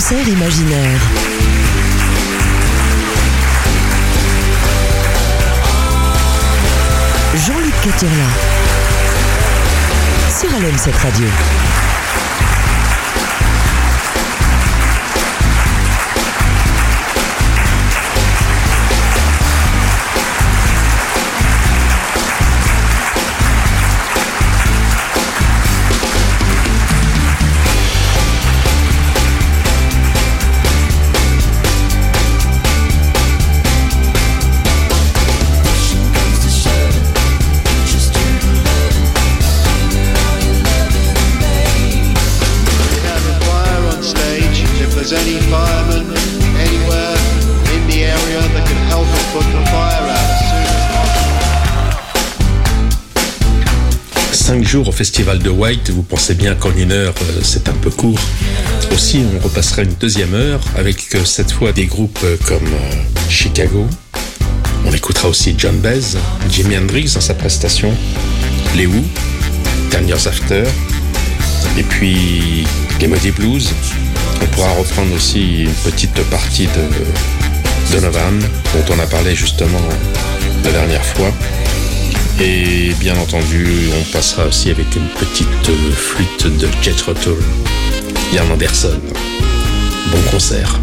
concert imaginaire. Jean-Luc Caturla sur LM7 Radio. festival de White, vous pensez bien qu'en une heure, euh, c'est un peu court. Aussi, on repassera une deuxième heure avec euh, cette fois des groupes euh, comme Chicago. On écoutera aussi John bez Jimi Hendrix dans sa prestation, Les Who, Ten Years After, et puis les Muddy Blues. On pourra reprendre aussi une petite partie de Donovan, dont on a parlé justement la dernière fois. Et bien entendu, on passera aussi avec une petite euh, flûte de Jet Rotal, Yann Anderson. Bon concert.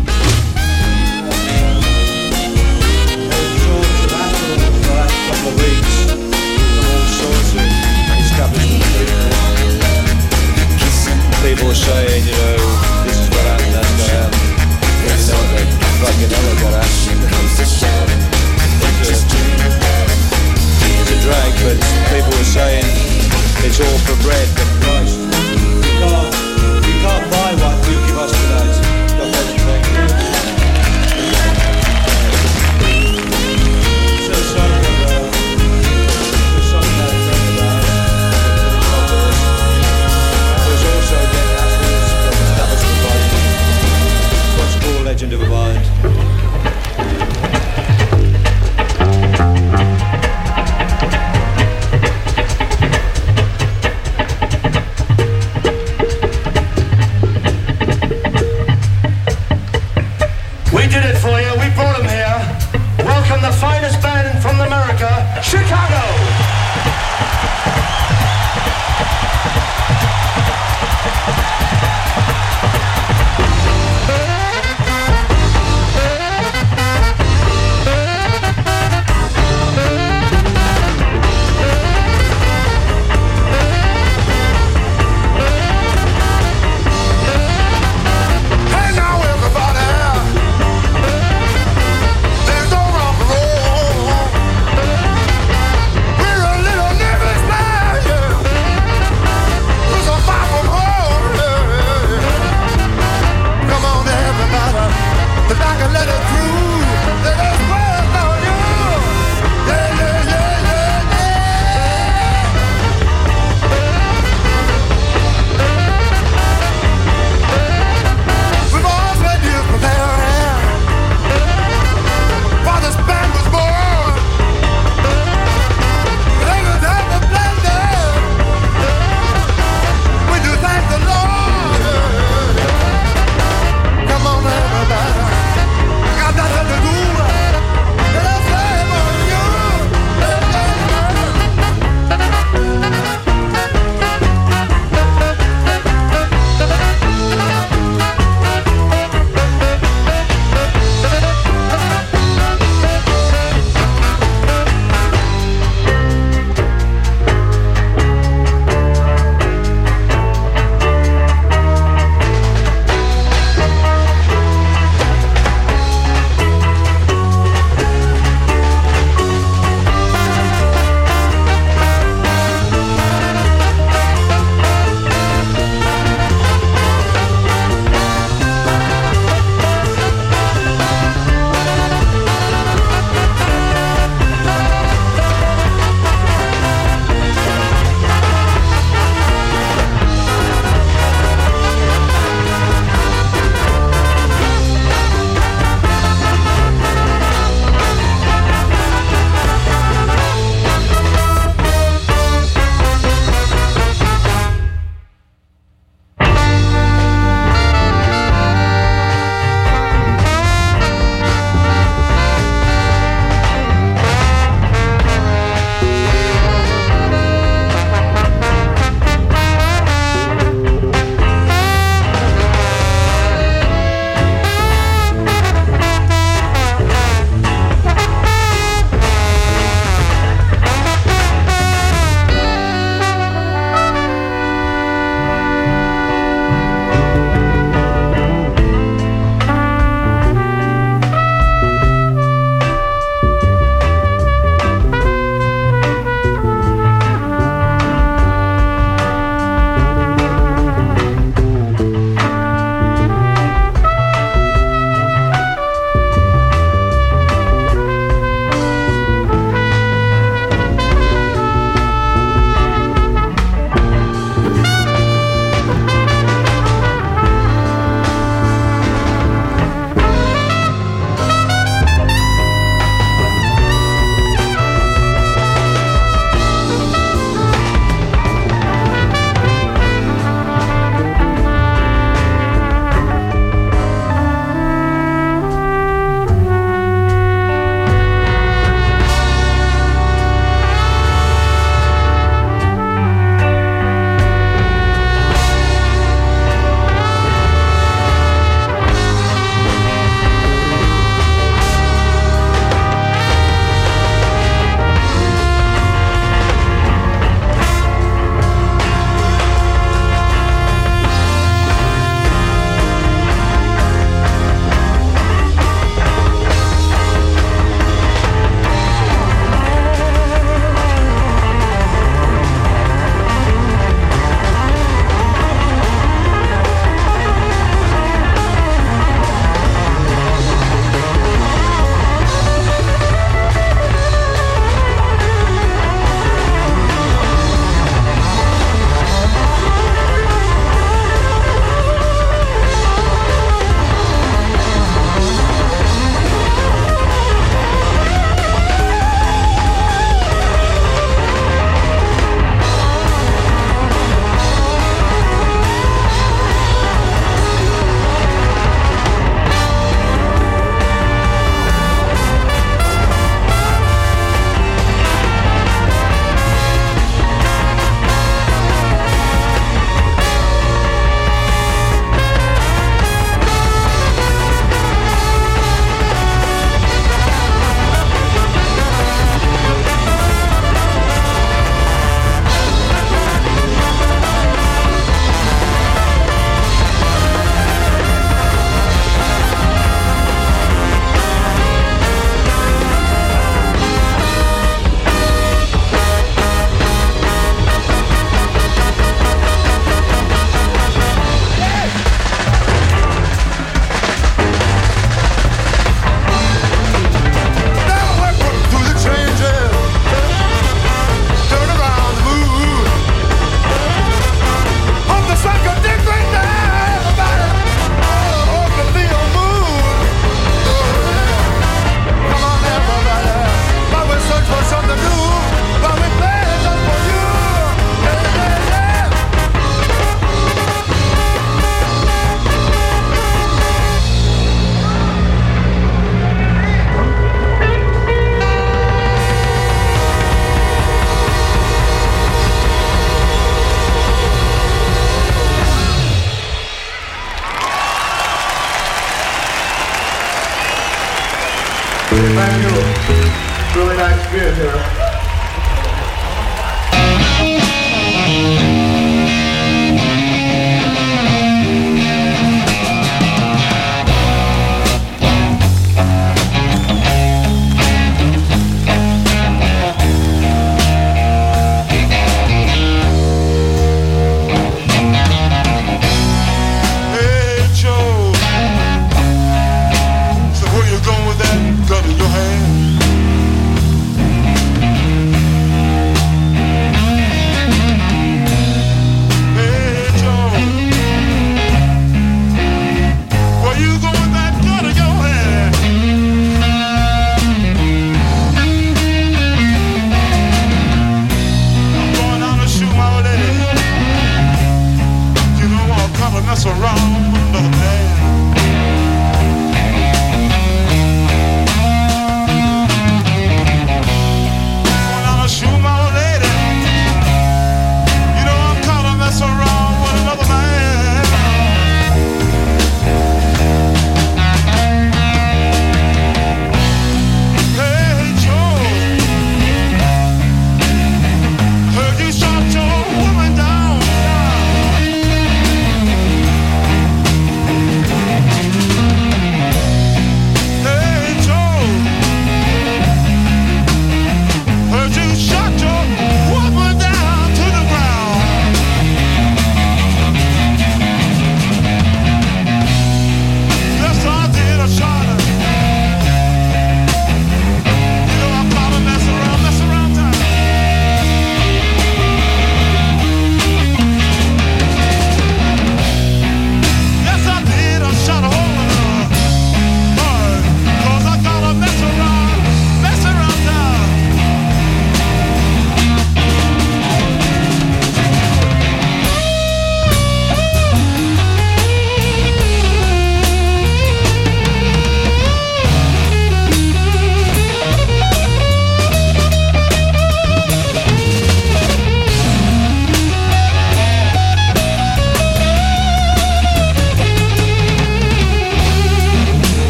but people were saying it's all for bread,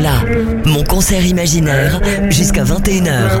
là, mon concert imaginaire jusqu'à 21h.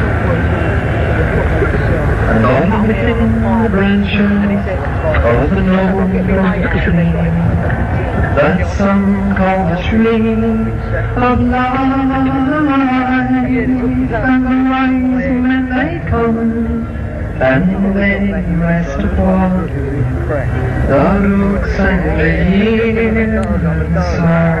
and all the branches of the noble tree, that some call the tree of life, and the wise men they come, and they rest upon the roots and the years.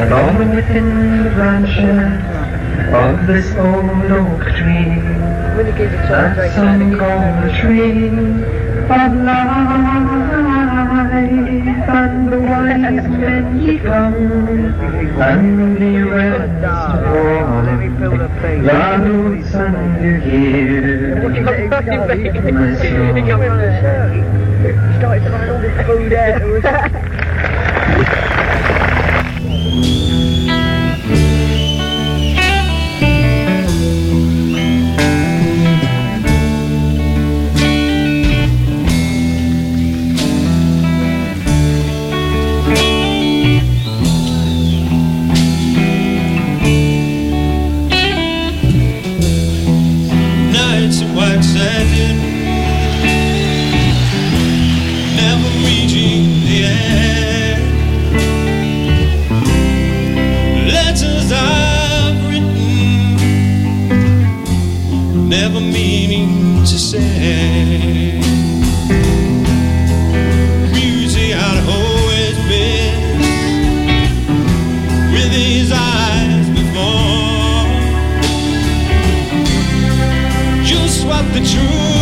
And all within the branches of this old oak tree, that some call the tree of love and the wise men ye come, and the rest La luz and you hear my song. Started to find all this food the truth.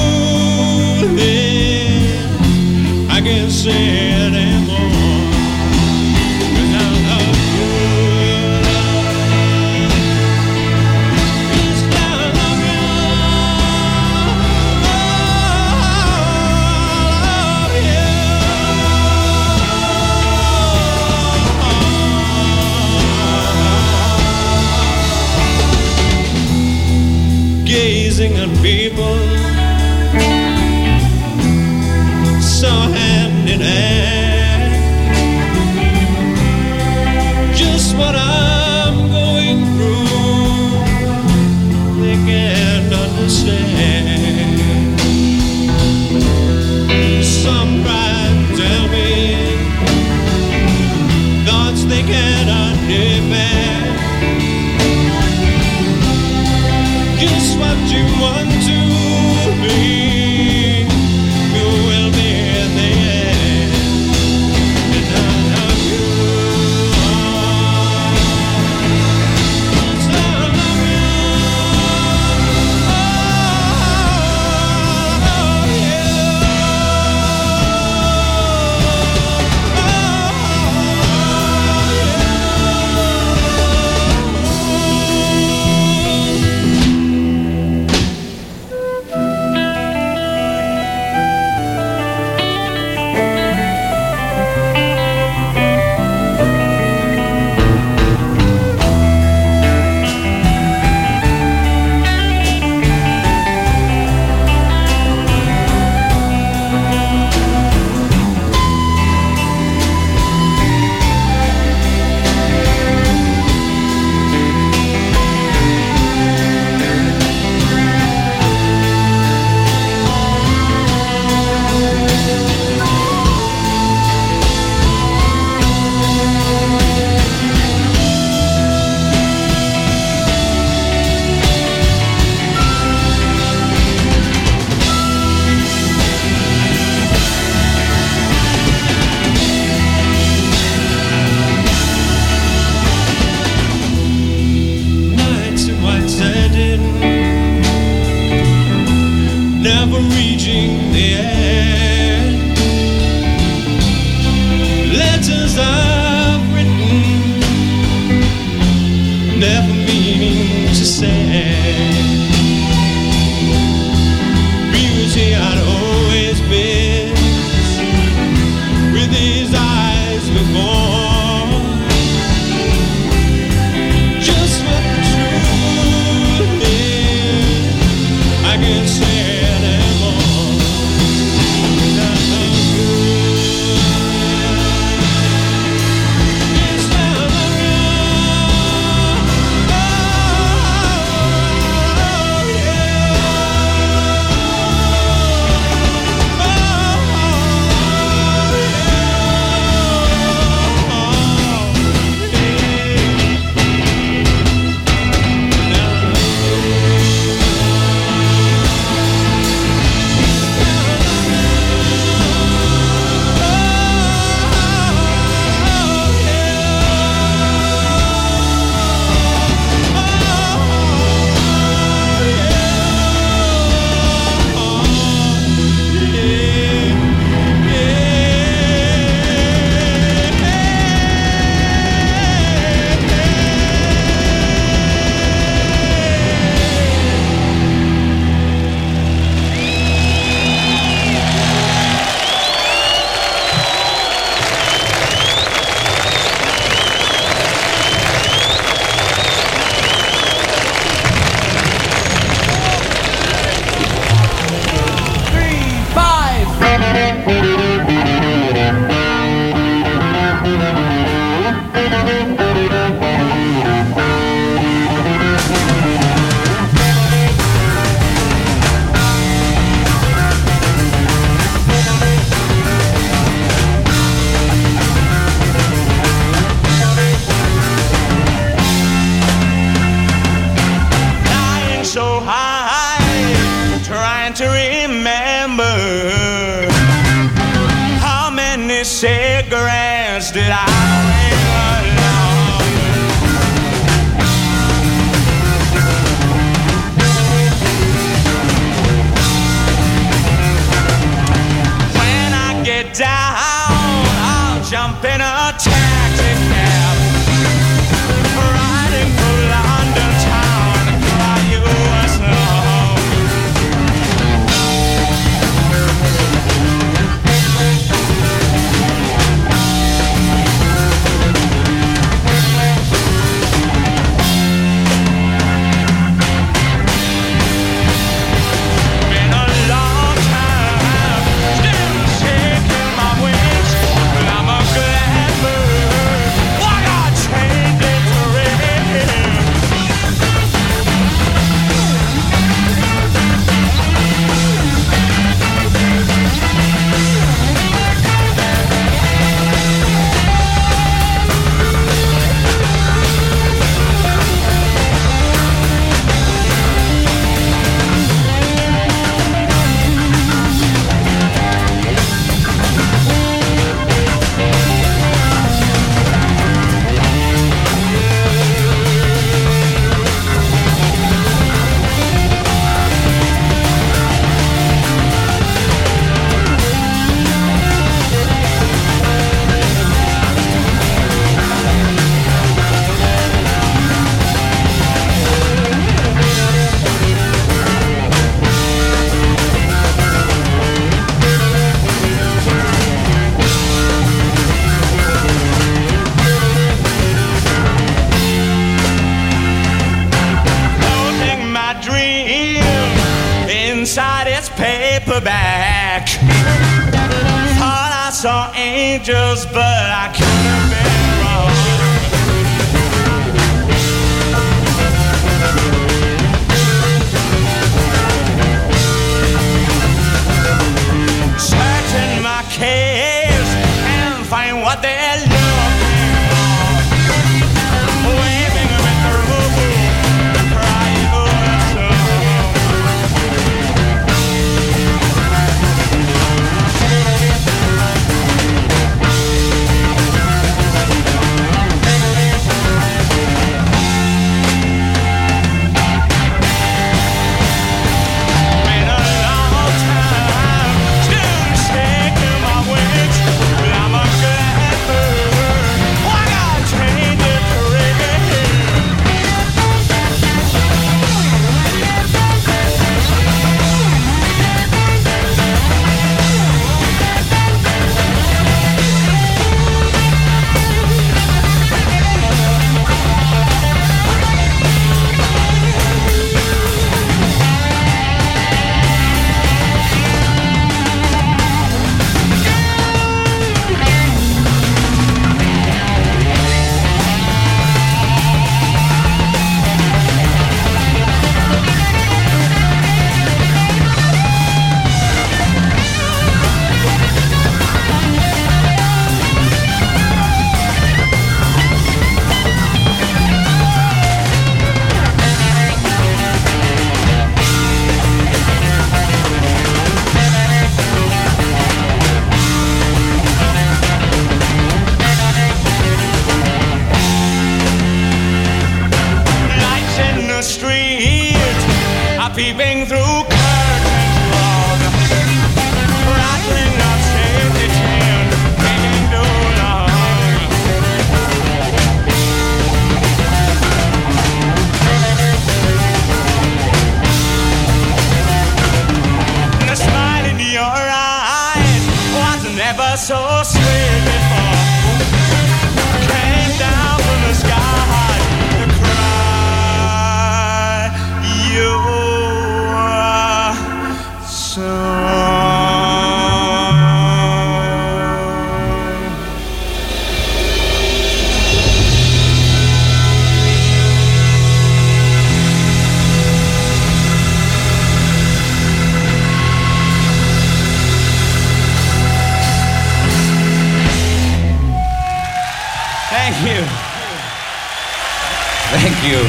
you.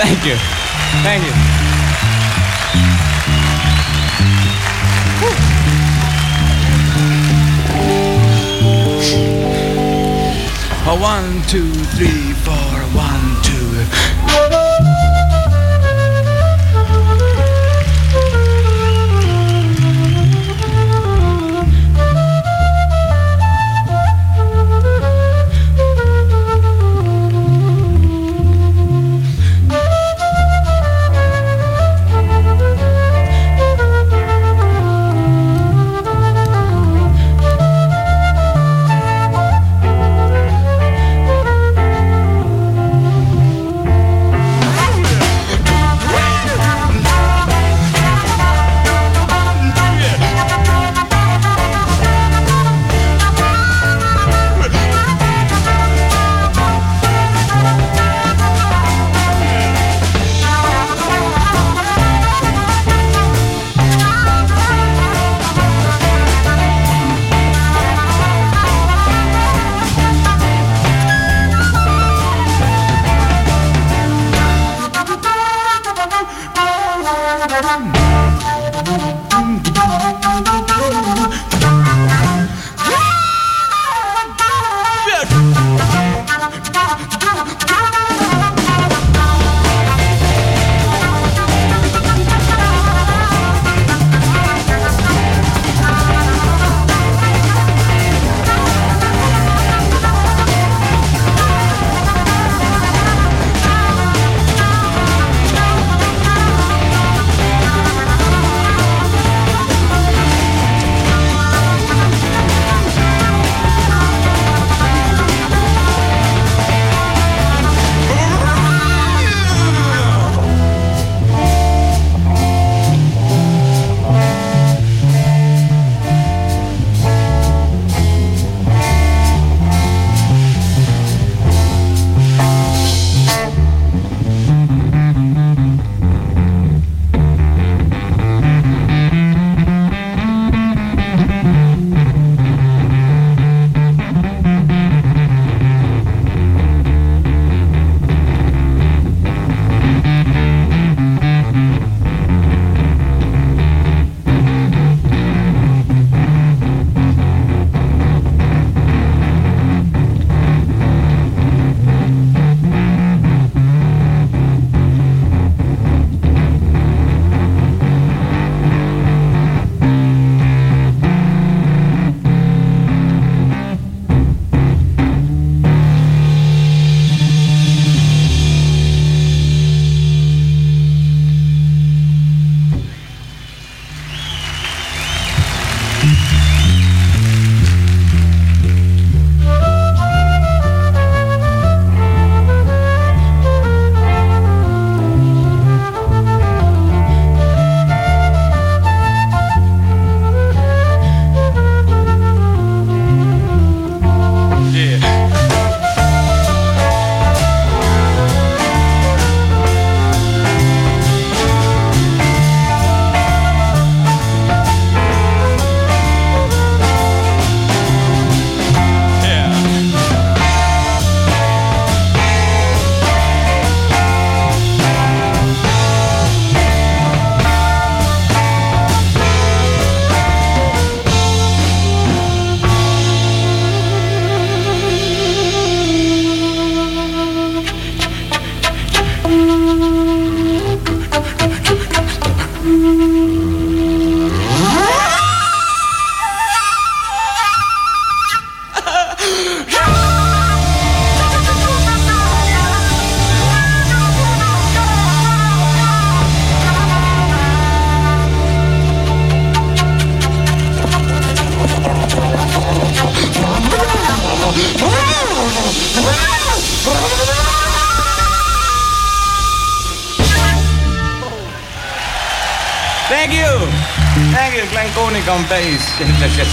Thank you. Thank you. A One, two, three, four.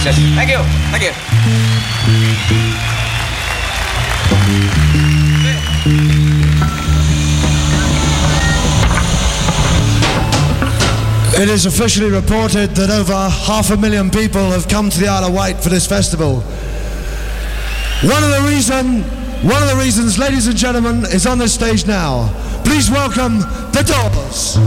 yes, Thank you. Thank you. It is officially reported that over half a million people have come to the Isle of Wight for this festival. One of the reason, one of the reasons, ladies and gentlemen, is on this stage now. Please welcome the Doors.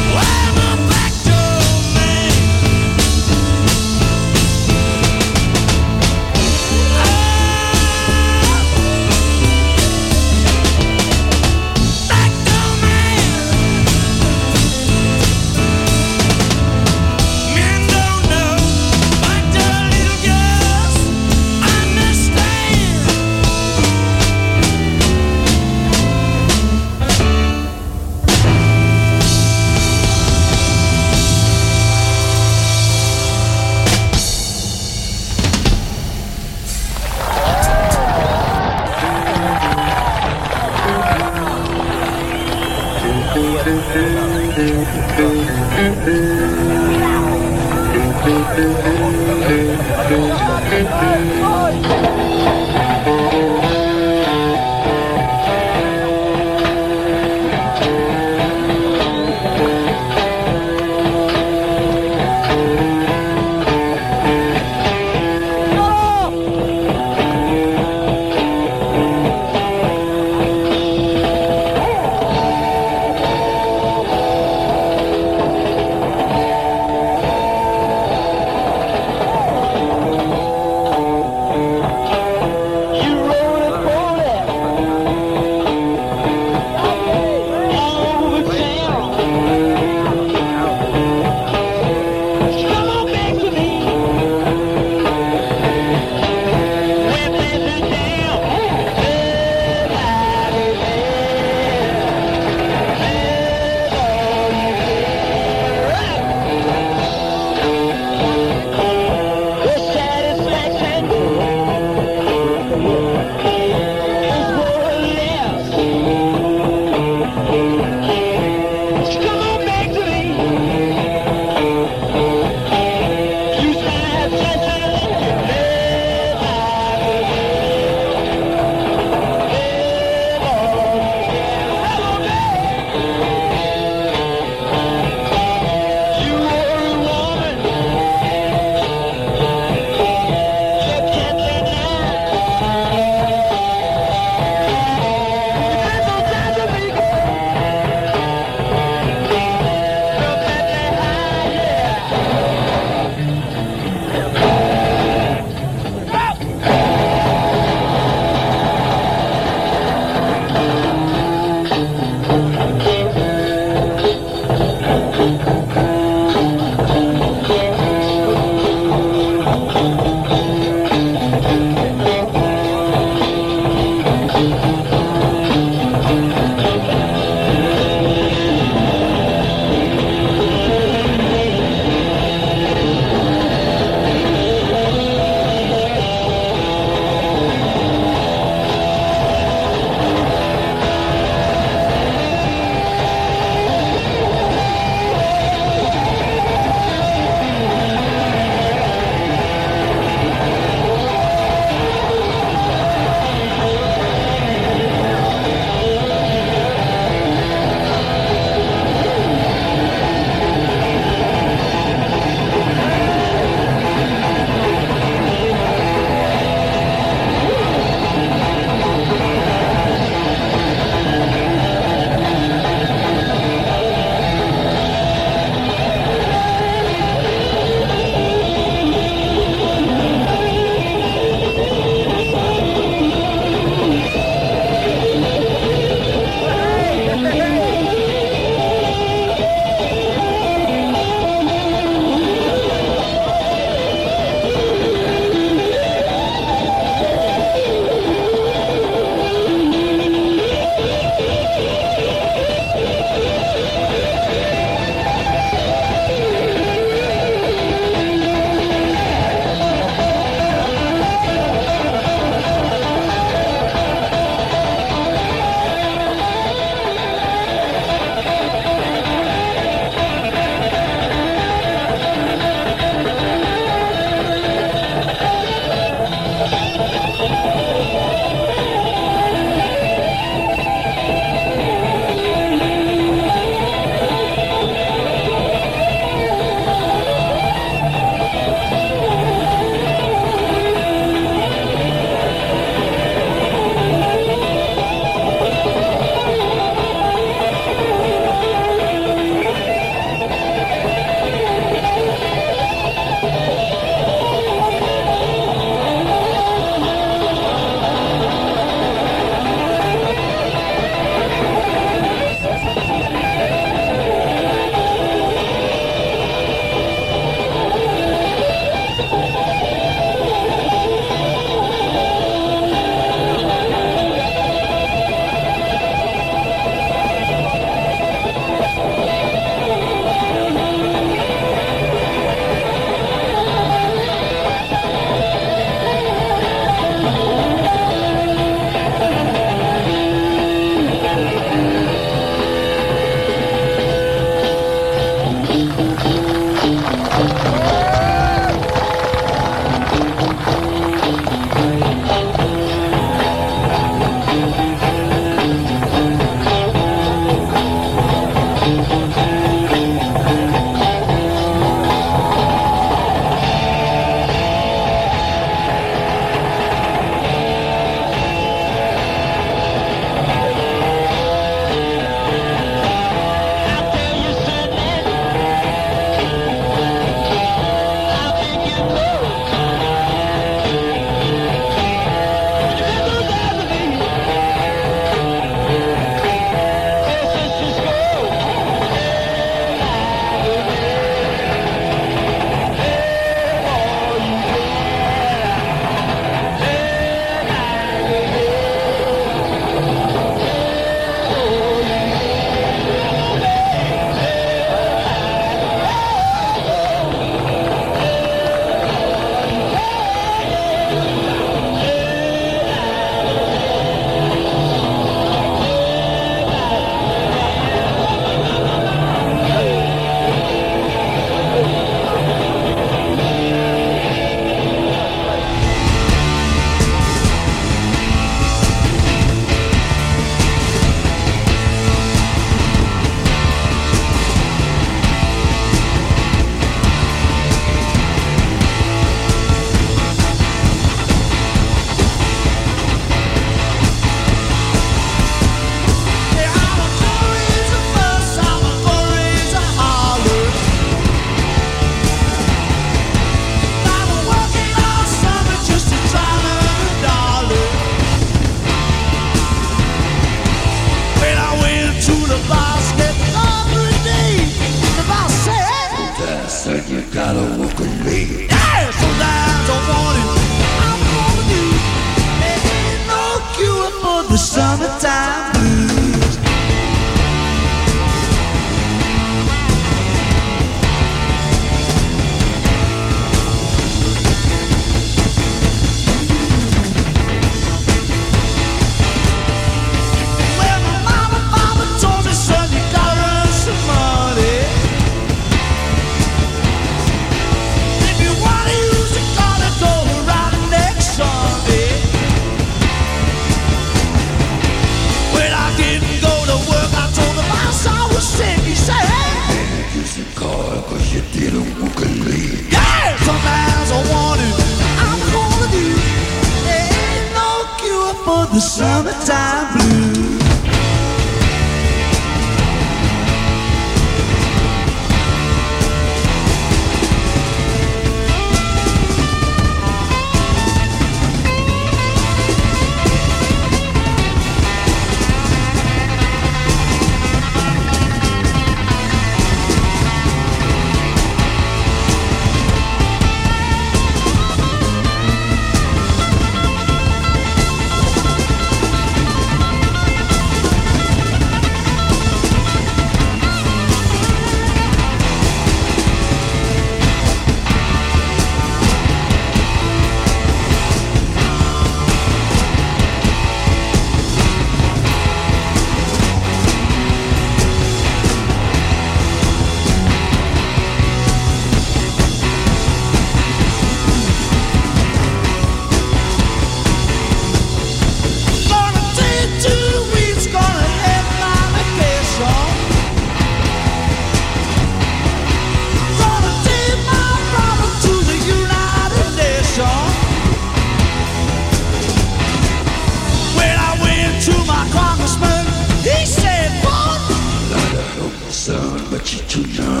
to you.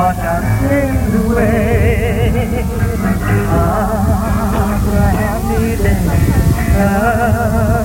what our sins away. Abraham needed love.